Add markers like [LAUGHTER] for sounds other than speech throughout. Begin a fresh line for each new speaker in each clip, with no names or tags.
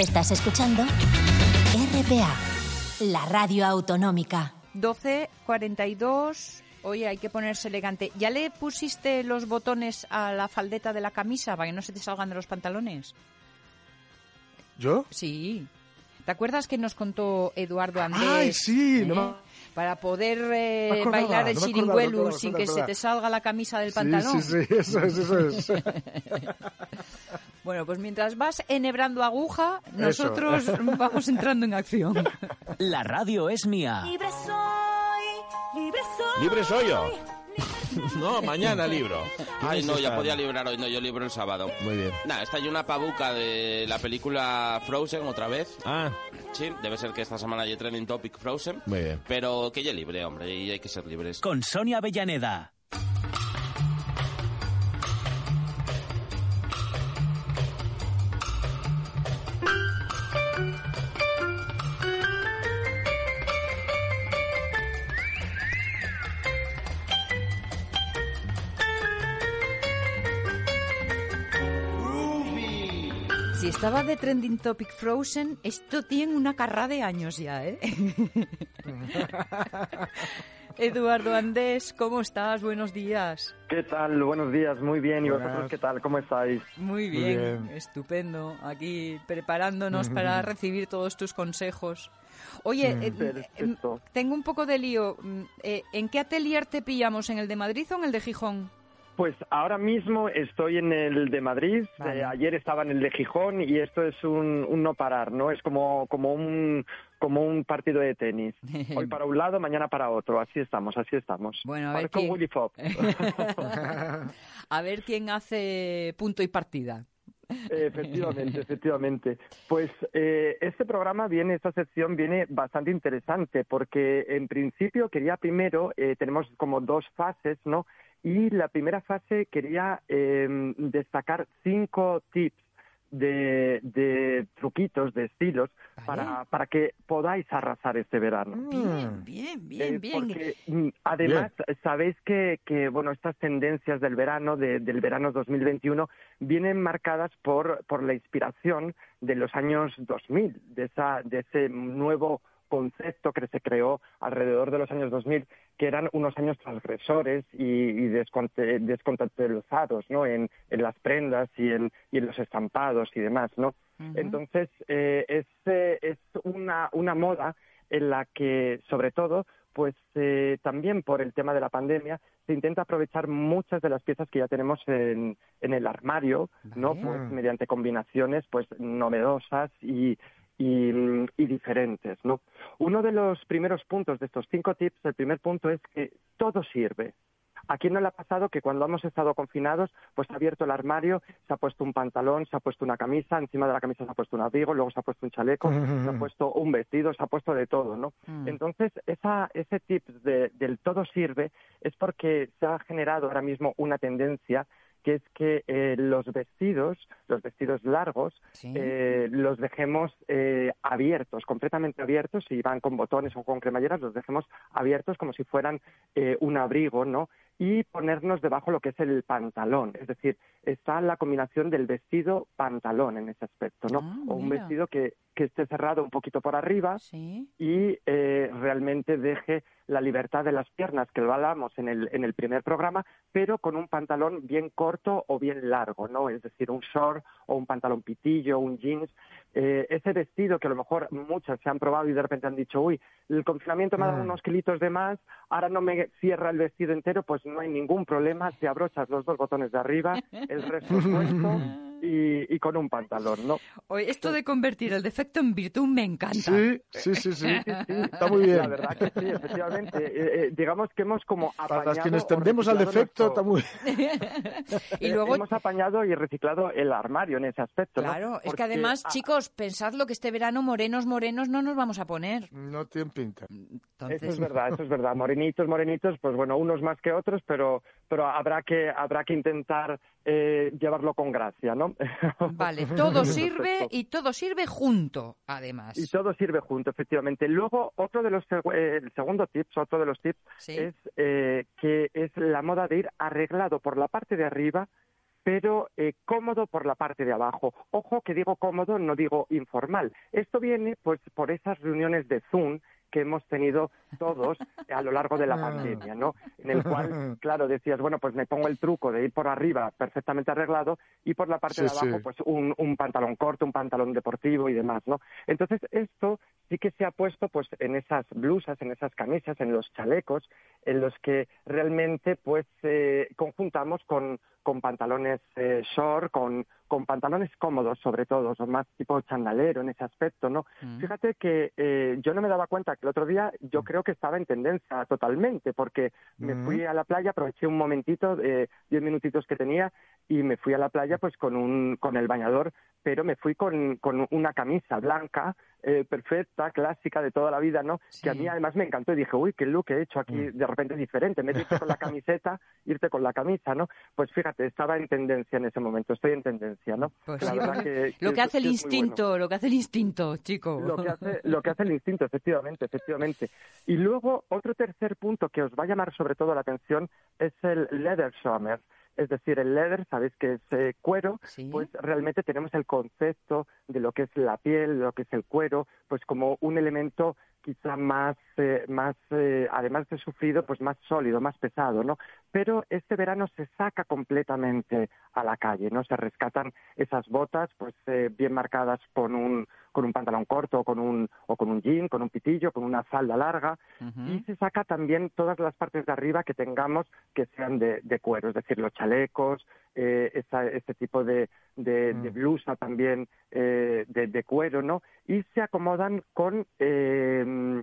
Estás escuchando RPA, la radio autonómica.
12.42. Oye, hay que ponerse elegante. ¿Ya le pusiste los botones a la faldeta de la camisa para que no se te salgan de los pantalones?
¿Yo?
Sí. ¿Te acuerdas que nos contó Eduardo Andrés?
¡Ay, sí!
¿eh?
No me-
Para poder eh,
acordaba,
bailar el
no acordaba,
chiringuelu
no
sin que se te salga la camisa del pantalón.
Sí, sí, eso es, eso es. [LAUGHS]
Bueno, pues mientras vas enhebrando aguja, nosotros vamos entrando en acción.
La radio es mía.
Libre soy, libre soy.
Libre soy yo. No, mañana libro.
Ay,
¿Quién
no, ya podía librar hoy, no, yo libro el sábado.
Muy bien.
Nada, está ahí una pabuca de la película Frozen otra vez.
Ah,
Sí, debe ser que esta semana hay trending topic Frozen.
muy bien.
Pero que ya libre, hombre, y hay que ser libres.
Con Sonia Avellaneda.
Si estaba de trending topic Frozen, esto tiene una carrera de años ya, ¿eh? [LAUGHS] Eduardo Andés, ¿cómo estás? Buenos días.
¿Qué tal? Buenos días, muy bien. ¿Y
Buenas.
vosotros qué tal? ¿Cómo estáis?
Muy
Muy
bien, estupendo. Aquí preparándonos para [LAUGHS] recibir todos tus consejos. Oye, eh,
Perfecto.
eh, tengo un poco de lío. Mm, eh, ¿En qué atelier te pillamos? ¿En el de Madrid o en el de Gijón?
Pues ahora mismo estoy en el de Madrid,
Vale.
eh, ayer estaba en el de Gijón y esto es un, un no parar, ¿no? Es como, como, un, como un partido de tenis. [LAUGHS] Hoy para un lado, mañana para otro. Así estamos, así estamos.
Bueno, a ver quién-
Willy Fox. [LAUGHS] [LAUGHS]
A ver quién hace punto y partida.
Efectivamente, efectivamente. Pues eh, este programa viene, esta sección viene bastante interesante porque en principio quería primero, eh, tenemos como dos fases, ¿no? Y la primera fase quería eh, destacar cinco tips de, de truquitos, de estilos,
Vale.
para, para que podáis arrasar este verano.
Bien, bien, bien,
Eh,
bien.
Porque mm, además sabéis que, que bueno estas tendencias del verano de- del verano 2021 vienen marcadas por por la inspiración de los años 2000 de esa de ese nuevo concepto que se creó alrededor de los años 2000 que eran unos años transgresores y, y desconte- descontextualizados no en, en las prendas y en, y en los estampados y demás no entonces eh, es eh, es una una moda en la que, sobre todo, pues eh, también por el tema de la pandemia, se intenta aprovechar muchas de las piezas que ya tenemos en, en el armario, ¿no? Pues mediante combinaciones, pues novedosas y, y, y diferentes, ¿no? Uno de los primeros puntos de estos cinco tips, el primer punto es que todo sirve. ¿A quién no le ha pasado que cuando hemos estado confinados, pues ha abierto el armario, se ha puesto un pantalón, se ha puesto una camisa, encima de la camisa se ha puesto un abrigo, luego se ha puesto un chaleco, se ha puesto un vestido, se ha puesto de todo, ¿no?
Mm.
Entonces, esa, ese tip de- del todo sirve es porque se ha generado ahora mismo una tendencia que es que eh, los vestidos, los vestidos largos,
Sí.
eh, los dejemos eh, abiertos, completamente abiertos, si van con botones o con cremalleras, los dejemos abiertos como si fueran eh, un abrigo, ¿no? Y ponernos debajo lo que es el pantalón, es decir, está la combinación del vestido-pantalón en ese aspecto, ¿no?
Ah,
o un
mira.
vestido que, que esté cerrado un poquito por arriba,
Sí.
y eh, realmente deje la libertad de las piernas, que lo hablamos en el, en el primer programa, pero con un pantalón bien corto o bien largo, ¿no? Es decir, un short o un pantalón pitillo, un jeans. Eh, ese vestido que a lo mejor muchas se han probado y de repente han dicho, uy, el confinamiento me ha dado unos kilitos de más, ahora no me cierra el vestido entero, pues no hay ningún problema, te abrochas los dos botones de arriba, el resto puesto [LAUGHS] y, y con un pantalón, ¿no?
Oye, esto de convertir el defecto en virtud me encanta.
Sí, sí, sí, sí. Está muy [LAUGHS]
La
bien.
verdad que sí, efectivamente. Eh, eh, digamos que hemos como
Para
apañado
las quienes tendemos al defecto,
nuestro-
está muy [LAUGHS]
y
eh,
luego,
hemos apañado y reciclado el armario en ese aspecto. ¿no?
claro, es que además,
ah,
chicos, pensadlo que este verano morenos, morenos no nos vamos a poner.
No tienen pinta.
Entonces,
Eso es verdad, eso es verdad. [LAUGHS] Morenitos, morenitos, pues bueno, unos más que otros, pero pero habrá que habrá que intentar eh, llevarlo con gracia, ¿no? [LAUGHS]
Vale, todo sirve y todo sirve junto, además.
Y todo sirve junto, efectivamente. Luego, otro de los, eh, el segundo tips, otro de los tips
Sí.
es eh, que es la moda de ir arreglado por la parte de arriba pero eh, cómodo por la parte de abajo. Ojo que digo cómodo, no digo informal. Esto viene pues por esas reuniones de Zoom que hemos tenido todos a lo largo de la pandemia, ¿no? En el cual, [LAUGHS] claro, decías, bueno, pues me pongo el truco de ir por arriba perfectamente arreglado y por la parte
Sí,
de abajo,
sí.
pues un, un pantalón corto, un pantalón deportivo y demás, ¿no? Entonces, esto sí que se ha puesto, pues, en esas blusas, en esas camisas, en los chalecos, en los que realmente, pues, eh, conjuntamos con, con pantalones eh, short, con, con pantalones cómodos, sobre todo, son más tipo chandalero en ese aspecto, ¿no?
Mm.
Fíjate que eh, yo no me daba cuenta que el otro día yo creo que estaba en tendencia totalmente, porque me
Mm.
fui a la playa, aproveché un momentito, eh, diez minutitos que tenía, y me fui a la playa pues con un con el bañador, pero me fui con, con una camisa blanca, eh, perfecta, clásica de toda la vida, ¿no? Que a mí además me encantó y dije, uy, qué look he hecho aquí de repente diferente, de irte con la camiseta, [LAUGHS] irte con la camisa, ¿no? Pues fíjate, estaba en tendencia en ese momento, estoy en tendencia, ¿no?
Pues
La
sí,
verdad
porque
que-
lo
que
hace el
bueno
instinto, lo que hace el instinto, chico.
lo que hace lo que hace el instinto efectivamente efectivamente y luego otro tercer punto que os va a llamar sobre todo la atención es el leather summer es decir el leather sabéis que es eh, cuero
Sí.
pues realmente tenemos el concepto de lo que es la piel lo que es el cuero pues como un elemento quizá más eh, más eh, además de sufrido pues más sólido más pesado no pero este verano se saca completamente a la calle no se rescatan esas botas pues eh, bien marcadas con un con un pantalón corto o con un o con un jean con un pitillo con una falda larga. Y se saca también todas las partes de arriba que tengamos que sean de, de cuero, es decir, los chalecos, eh, esa- este tipo de, de, de blusa también eh, de, de cuero, ¿no? Y se acomodan con eh,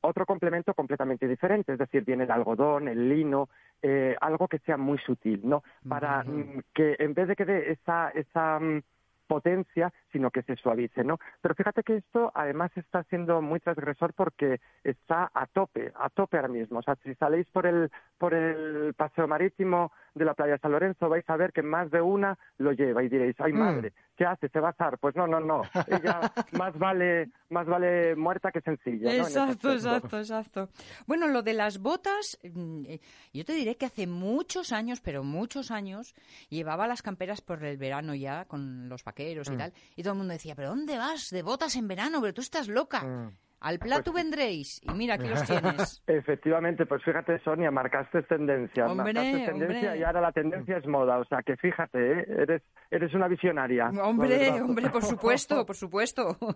otro complemento completamente diferente, es decir, viene el algodón, el lino, eh, algo que sea muy sutil, ¿no? Para mm, que en vez de que dé esa, esa mm, potencia, sino que se suavice, ¿no? Pero fíjate que esto además está siendo muy transgresor porque está a tope, a tope ahora mismo. O sea, si saléis por el, por el paseo marítimo de la playa San Lorenzo, vais a ver que más de una lo lleva y diréis, ay madre, ¿qué hace? ¿Se va a asar? Pues no, no, no. Ella [LAUGHS] más vale, más vale muerta que sencilla.
Exacto, exacto, exacto. Bueno, lo de las botas, mm, eh, yo te diré que hace muchos años, pero muchos años, llevaba las camperas por el verano ya con los vaqueros
Mm.
y tal, y todo el mundo decía, ¿pero dónde vas de botas en verano? Pero tú estás loca.
Mm.
Al plato
Pues
vendréis. Y mira, aquí los tienes. [LAUGHS]
Efectivamente, pues fíjate, Sonia, marcaste tendencia.
Hombre,
marcaste tendencia
hombre.
y ahora la tendencia es moda. O sea, que fíjate, ¿eh? eres, eres una visionaria.
Hombre, hombre, por supuesto, por supuesto. [LAUGHS]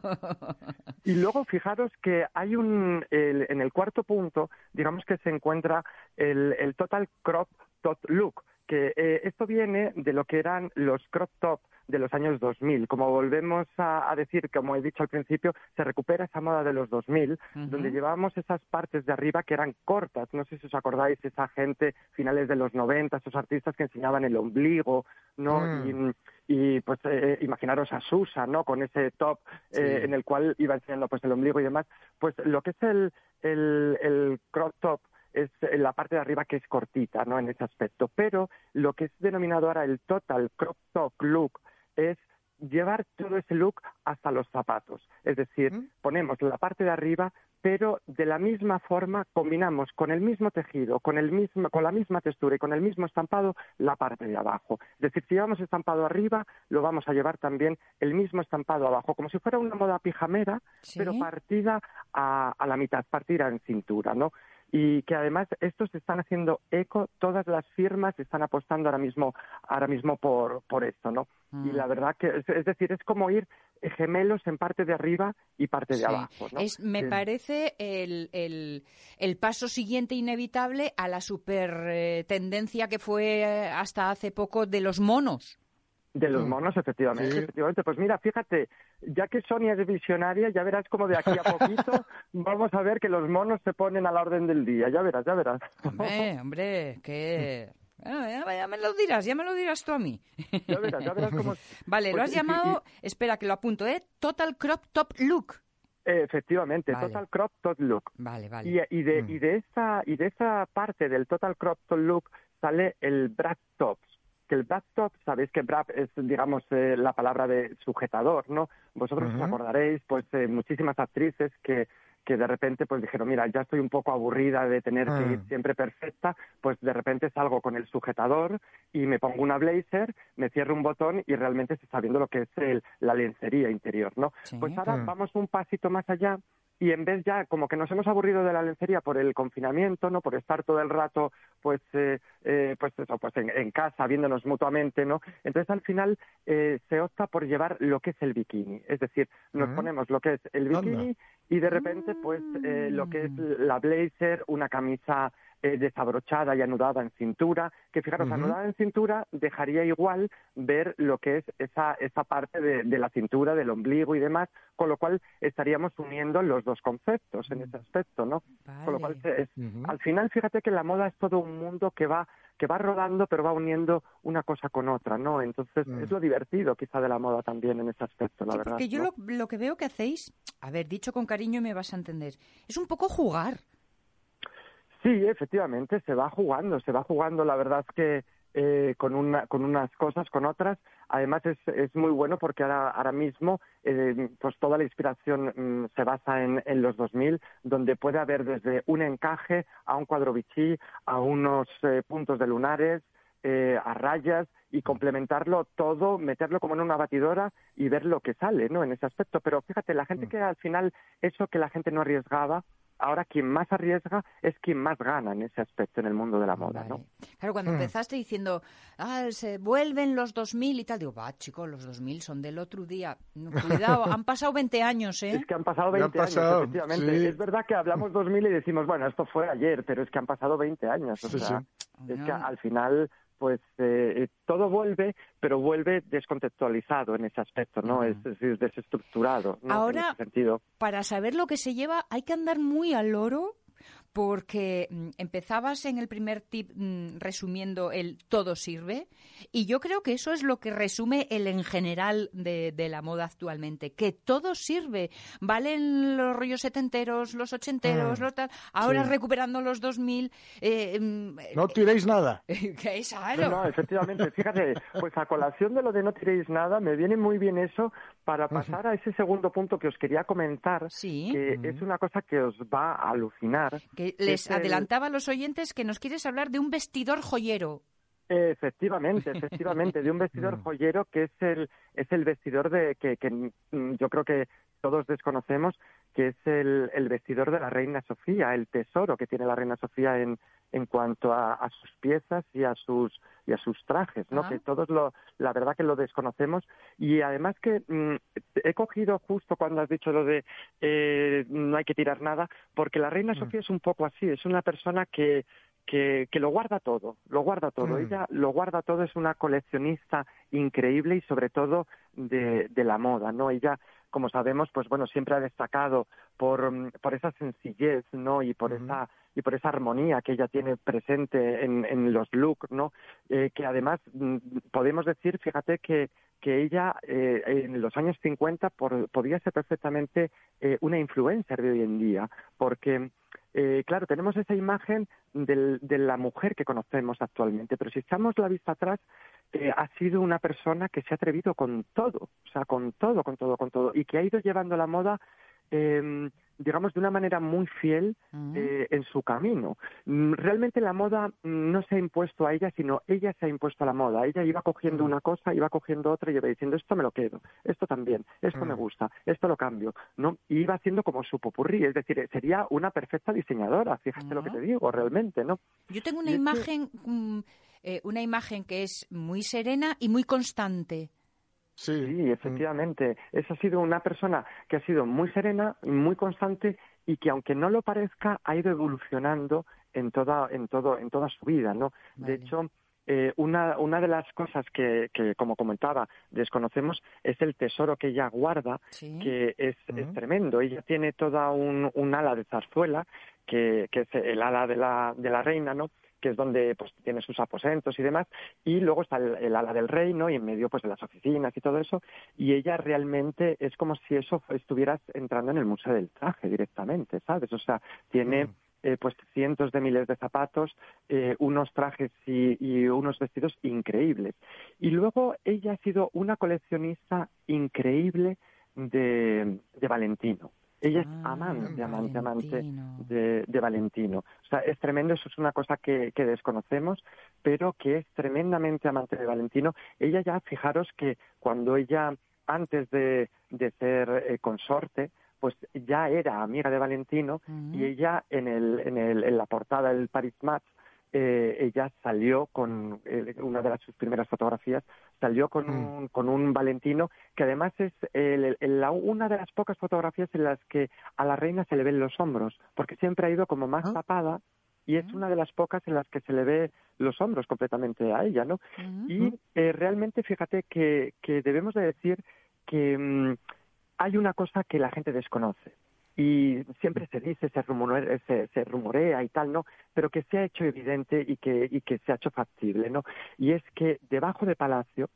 Y luego fijaros que hay un, el- en el cuarto punto, digamos que se encuentra el, el total crop top look, que eh, esto viene de lo que eran los crop top de los años 2000. Como volvemos a, a decir, como he dicho al principio, se recupera esa moda de los 2000, donde llevábamos esas partes de arriba que eran cortas. No sé si os acordáis, esa gente finales de los 90, esos artistas que enseñaban el ombligo, ¿no?
Mm.
Y, y, pues eh, imaginaros a Susa, ¿no? Con ese top eh, en el cual iba enseñando pues el ombligo y demás. Pues lo que es el, el, el crop top es la parte de arriba que es cortita, ¿no? En ese aspecto. Pero lo que es denominado ahora el total crop top look es llevar todo ese look hasta los zapatos. Es decir, ponemos la parte de arriba, pero de la misma forma combinamos con el mismo tejido, con, el mismo, con la misma textura y con el mismo estampado la parte de abajo. Es decir, si llevamos estampado arriba, lo vamos a llevar también el mismo estampado abajo, como si fuera una moda pijamera,
Sí.
pero partida a, a la mitad, partida en cintura, ¿no? Y que además estos están haciendo eco, todas las firmas están apostando ahora mismo, ahora mismo por, por esto, ¿no? Y la verdad que, es, es decir, es como ir gemelos en parte de arriba y parte de abajo, ¿no?
Es, me
Sí.
parece el, el, el paso siguiente inevitable a la super eh, tendencia que fue hasta hace poco de los monos.
De los monos, efectivamente,
Sí.
efectivamente. Pues mira, fíjate, ya que Sonia es visionaria, ya verás como de aquí a poquito [LAUGHS] vamos a ver que los monos se ponen a la orden del día. Ya verás, ya verás.
Hombre, [LAUGHS] hombre, que... Ya, ya me lo dirás, ya me lo dirás tú a mí.
Ya verás, ya verás cómo... [LAUGHS]
Vale, lo
Pues,
has llamado, espera que lo apunto, ¿eh? Total Crop Top Look.
Efectivamente,
Vale.
total crop, tot look.
Vale, vale.
Y, y de, y de esa y de esa parte del total crop top look sale el bra tops que el bra top sabéis que bra es digamos eh, la palabra de sujetador no vosotros os acordaréis pues eh, muchísimas actrices que que de repente pues dijeron, mira, ya estoy un poco aburrida de tener que
Ah.
ir siempre perfecta, pues de repente salgo con el sujetador y me pongo una blazer, me cierro un botón y realmente se está viendo lo que es el- la lencería interior, ¿no?
Sí.
Pues ahora
Mm.
vamos un pasito más allá y en vez ya como que nos hemos aburrido de la lencería por el confinamiento, no, por estar todo el rato, pues, eh, eh, pues eso, pues en, en casa viéndonos mutuamente, no. Entonces al final eh, se opta por llevar lo que es el bikini, es decir, nos
Mm.
ponemos lo que es el
Anda.
bikini y de repente pues eh, lo que es
Mm.
la blazer, una camisa eh, desabrochada y anudada en cintura, que fijaros, anudada en cintura dejaría igual ver lo que es esa, esa parte de, de la cintura, del ombligo y demás, con lo cual estaríamos uniendo los dos conceptos en ese aspecto, ¿no? Con lo cual, es- al final, fíjate que la moda es todo un mundo que va que va rodando, pero va uniendo una cosa con otra, ¿no? Entonces,
Mm.
es lo divertido quizá de la moda también en ese aspecto, la
Sí,
verdad.
porque yo
¿no?
lo, lo que veo que hacéis, a ver, dicho con cariño me vas a entender, es un poco jugar.
Sí, efectivamente, se va jugando, se va jugando. La verdad es que eh, con, una, con unas cosas, con otras. Además, es, es muy bueno porque ahora, ahora mismo eh, pues toda la inspiración mm, se basa en, en los 2000, donde puede haber desde un encaje a un cuadro bichí, a unos eh, puntos de lunares, eh, a rayas y complementarlo todo, meterlo como en una batidora y ver lo que sale, ¿no? En ese aspecto. Pero fíjate, la gente que al final eso que la gente no arriesgaba, ahora quien más arriesga es quien más gana en ese aspecto en el mundo de la moda, ¿no?
Claro, cuando
Mm.
empezaste diciendo, ah, se vuelven los 2000 y tal, digo, va, chicos, los 2000 son del otro día. [LAUGHS] Cuidado, han pasado 20 años, ¿eh?
Es que han pasado
Ya han
20
pasado,
años, efectivamente.
sí.
Es verdad que hablamos 2000 y decimos, bueno, esto fue ayer, pero es que han pasado 20 años. O
Sí,
sea,
sí.
es que al final, pues eh, todo vuelve, pero vuelve descontextualizado en ese aspecto, ¿no? Es, es decir, desestructurado, ¿no?
Ahora-
En ese sentido.
Para saber lo que se lleva hay que andar muy al loro porque mm, empezabas en el primer tip mm, resumiendo el todo sirve y yo creo que eso es lo que resume el en general de, de la moda actualmente, que todo sirve. Valen los rollos setenteros, los ochenteros,
Mm,
los tal, ahora
sí.
recuperando los 2000. Eh, mm,
No tiréis nada. [LAUGHS]
que es
No, no, efectivamente, fíjate, pues a colación de lo de no tiréis nada, me viene muy bien eso para pasar a ese segundo punto que os quería comentar,
Sí.
que es una cosa que os va a alucinar.
Que les
es el-
adelantaba a los oyentes que nos quieres hablar de un vestidor joyero.
Efectivamente, efectivamente, de un vestidor [LAUGHS]
Mm.
joyero que es el es el vestidor de que, que, mm, yo creo que todos desconocemos, que es el, el vestidor de la reina Sofía, el tesoro que tiene la reina Sofía en en cuanto a, a sus piezas y a sus y a sus trajes, ¿no?
Ah.
Que todos lo la verdad que lo desconocemos y además que mm, he cogido justo cuando has dicho lo de eh, no hay que tirar nada, porque la reina Sofía es un poco así, es una persona que que, que lo guarda todo, lo guarda todo.
Mm.
Ella lo guarda todo, es una coleccionista increíble y sobre todo de, de la moda, ¿no? Ella, como sabemos, pues bueno, siempre ha destacado por, mm, por esa sencillez, ¿no? Y por esa y por esa armonía que ella tiene presente en, en los looks, ¿no? Eh, que además mm, podemos decir, fíjate que que ella eh, en los años 50 por- podía ser perfectamente eh, una influencer de hoy en día, porque eh, claro, tenemos esa imagen del- de la mujer que conocemos actualmente, pero si echamos la vista atrás, eh, ha sido una persona que se ha atrevido con todo, o sea, con todo, con todo, con todo, y que ha ido llevando la moda, eh, digamos, de una manera muy fiel
Mm.
eh, en su camino. Mm, Realmente la moda mm, no se ha impuesto a ella, sino ella se ha impuesto a la moda. Ella iba cogiendo una cosa, iba cogiendo otra y iba diciendo, esto me lo quedo, esto también, esto me
Mm.
gusta, esto lo cambio, ¿no? Y iba haciendo como su popurrí, es decir, sería una perfecta diseñadora, fíjate lo que
Ah.
te digo, realmente, ¿no?
Yo tengo una
Y es que-
imagen, mm, eh, una imagen que es muy serena y muy constante.
Sí.
Sí, efectivamente. Esa ha sido una persona que ha sido muy serena, muy constante y que aunque no lo parezca ha ido evolucionando en toda en todo en toda su vida, ¿no?
Vale.
De hecho, eh, una una de las cosas que, que como comentaba desconocemos es el tesoro que ella guarda
Sí.
que es, es tremendo. Ella tiene toda un, un ala de zarzuela, que, que es el ala de la, de la reina, ¿no? Que es donde pues tiene sus aposentos y demás, y luego está el, el ala del reino y en medio pues de las oficinas y todo eso, y ella realmente es como si eso estuvieras entrando en el museo del traje directamente, ¿sabes? O sea, tiene
Mm.
eh, pues cientos de miles de zapatos, eh, unos trajes y, y unos vestidos increíbles. Y luego ella ha sido una coleccionista increíble de, de Valentino. Ella es
Ah,
amante, amante, amante
Valentino.
de, de Valentino. O sea, es tremendo, eso es una cosa que, que desconocemos, pero que es tremendamente amante de Valentino. Ella ya, fijaros que cuando ella, antes de, de ser eh, consorte, pues ya era amiga de Valentino
Mm.
y ella en, el, en, el, en la portada del Paris Match, eh, ella salió con eh, una de las, sus primeras fotografías, salió con,
Mm.
un, con un Valentino que además es el- el- la- una de las pocas fotografías en las que a la reina se le ven los hombros, porque siempre ha ido como más
Ah.
tapada y es una de las pocas en las que se le ve los hombros completamente a ella, ¿no?
Ujú.
Y eh, realmente fíjate que, que debemos de decir que mm, hay una cosa que la gente desconoce y siempre se dice, se rumorea, se, se rumorea y tal, ¿no? Pero que se ha hecho evidente y que, y que se ha hecho factible, ¿no? Y es que debajo de Palacio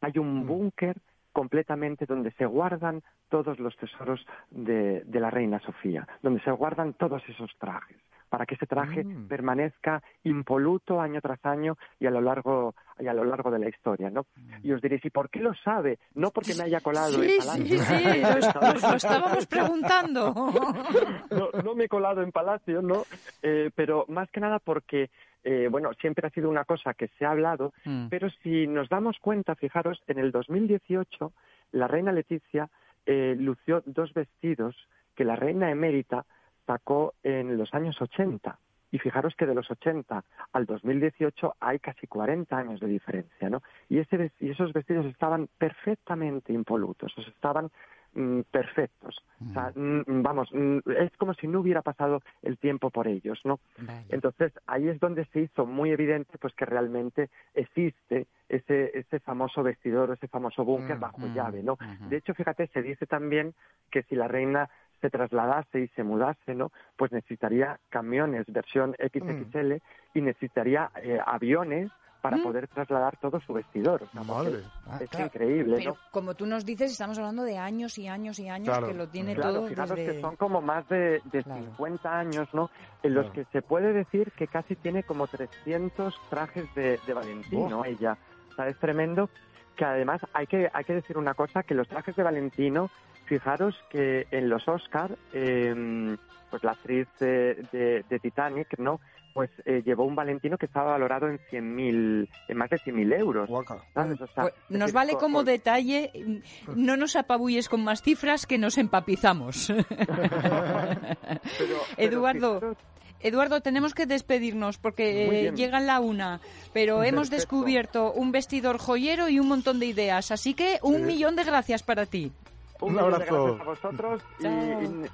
hay un
Mm.
búnker completamente donde se guardan todos los tesoros de, de la reina Sofía, donde se guardan todos esos trajes, para que ese traje
Mm.
permanezca impoluto año tras año y a lo largo y a lo largo de la historia, ¿no? Y os diréis, ¿y por qué lo sabe? No porque me haya colado en
Sí,
Palacio.
sí, sí, [LAUGHS] nos, nos lo estábamos preguntando. [LAUGHS]
no, no me he colado en Palacio, ¿no? Eh, pero más que nada porque, eh, bueno, siempre ha sido una cosa que se ha hablado,
Mm.
pero si nos damos cuenta, fijaros, en el 2018 la reina Leticia eh, lució dos vestidos que la reina emérita sacó en los años 80. Y fijaros que de los 80 al 2018 hay casi 40 años de diferencia, ¿no? Y, ese, y esos vestidos estaban perfectamente impolutos, o sea, estaban mm, perfectos. O sea, mm, vamos, mm, es como si no hubiera pasado el tiempo por ellos, ¿no?
Vale.
Entonces ahí es donde se hizo muy evidente pues que realmente existe ese, ese famoso vestidor, ese famoso búnker
Mm,
bajo
mm,
llave, ¿no? De hecho, fíjate, se dice también que si la reina se trasladase y se mudase, ¿no? Pues necesitaría camiones versión XXL y necesitaría eh, aviones para
Mm.
poder trasladar todo su vestidor. O sea, porque
Madre.
Ah,
Es
claro,
increíble,
Pero
¿no?
como tú nos dices, estamos hablando de años y años y años
Claro.
que lo tiene
Claro,
todo
fijaros
desde...
que son como más de, de
Claro.
50 años, ¿no? En los que se puede decir que casi tiene como 300 trajes de, de Valentino,
Oh.
ella. O sea, es tremendo que además hay que, hay que decir una cosa, que los trajes de Valentino, fijaros que en los Oscar, eh, pues la actriz de, de- de Titanic, ¿no? Pues eh, llevó un Valentino que estaba valorado en 100.000, en más de 100.000 euros.
Guaca.
¿sabes? O sea,
Pues
es
nos
decir,
vale como
con-
detalle, mm, no nos apabulles con más cifras que nos empapizamos. [LAUGHS]
pero- pero
Eduardo,
fijaros-
Eduardo, tenemos que despedirnos porque eh,
bien.
llega la una, pero hemos
Perfecto.
descubierto un vestidor joyero y un montón de ideas, así que un
Sí.
millón de gracias para ti.
Un,
Un abrazo.
gracias a vosotros y,
Chao.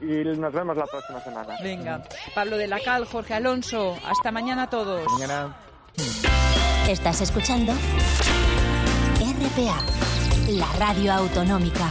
y- y nos vemos la próxima semana.
Venga, Pablo de la Cal, Jorge Alonso, hasta mañana a todos.
Mañana.
Estás escuchando RPA, la radio autonómica.